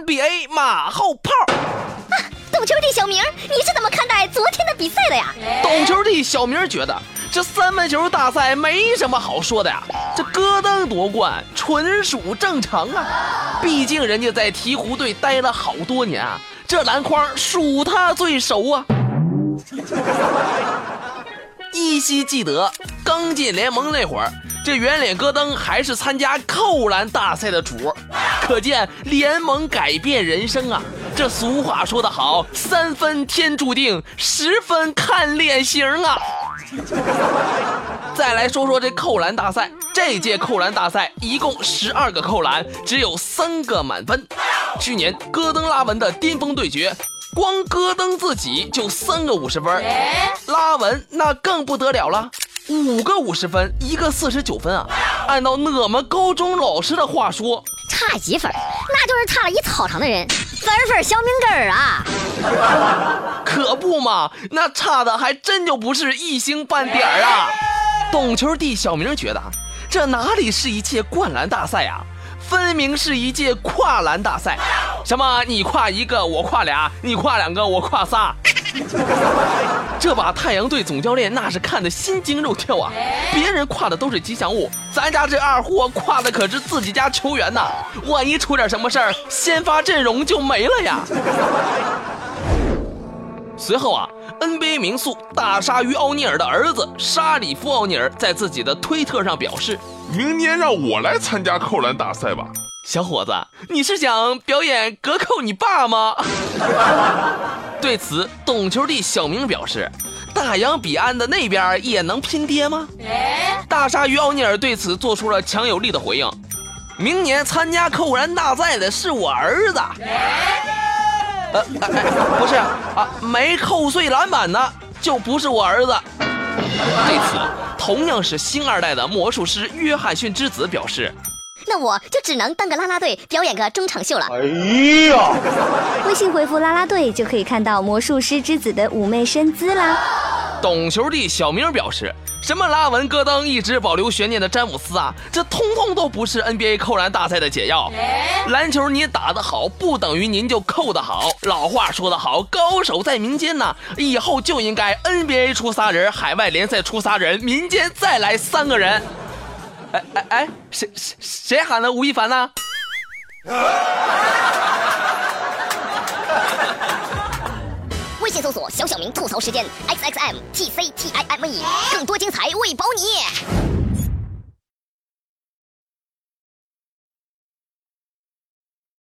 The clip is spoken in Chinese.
NBA 马后炮。啊懂球帝小明，你是怎么看待昨天的比赛的呀？懂球帝小明觉得这三分球大赛没什么好说的呀，这戈登夺冠纯属正常啊，毕竟人家在鹈鹕队待了好多年啊，这篮筐属他最熟啊。依稀记得刚进联盟那会儿，这圆脸戈登还是参加扣篮大赛的主，可见联盟改变人生啊。这俗话说得好，三分天注定，十分看脸型啊。再来说说这扣篮大赛，这届扣篮大赛一共十二个扣篮，只有三个满分。去年戈登拉文的巅峰对决。光戈登自己就三个五十分，拉文那更不得了了，五个五十分，一个四十九分啊！按照我们高中老师的话说，差几分，那就是差了一操场的人，分分小命根儿啊！可不嘛，那差的还真就不是一星半点儿啊！懂球帝小明觉得，这哪里是一届灌篮大赛啊？分明是一届跨栏大赛，什么你跨一个，我跨俩，你跨两个，我跨仨。这把太阳队总教练那是看得心惊肉跳啊！别人跨的都是吉祥物，咱家这二货跨的可是自己家球员呐！万一出点什么事儿，先发阵容就没了呀！随后啊，NBA 名宿大鲨鱼奥尼尔的儿子沙里夫奥尼尔在自己的推特上表示。明年让我来参加扣篮大赛吧，小伙子，你是想表演隔扣你爸吗？对此，懂球帝小明表示：“大洋彼岸的那边也能拼爹吗？”大鲨鱼奥尼尔对此做出了强有力的回应：“明年参加扣篮大赛的是我儿子。”呃，不是啊，没扣碎篮板的就不是我儿子。对此，同样是星二代的魔术师约翰逊之子表示：“那我就只能当个啦啦队，表演个中场秀了。”哎呀！微信回复啦啦队就可以看到魔术师之子的妩媚身姿啦。懂球帝小明表示。什么拉文、戈登一直保留悬念的詹姆斯啊，这通通都不是 NBA 扣篮大赛的解药。篮球你打得好，不等于您就扣得好。老话说得好，高手在民间呐，以后就应该 NBA 出仨人，海外联赛出仨人，民间再来三个人。哎哎哎，谁谁谁喊的吴亦凡呢？微信搜索“小小明吐槽时间 ”，X X M T C T I M E，更多精彩为保你。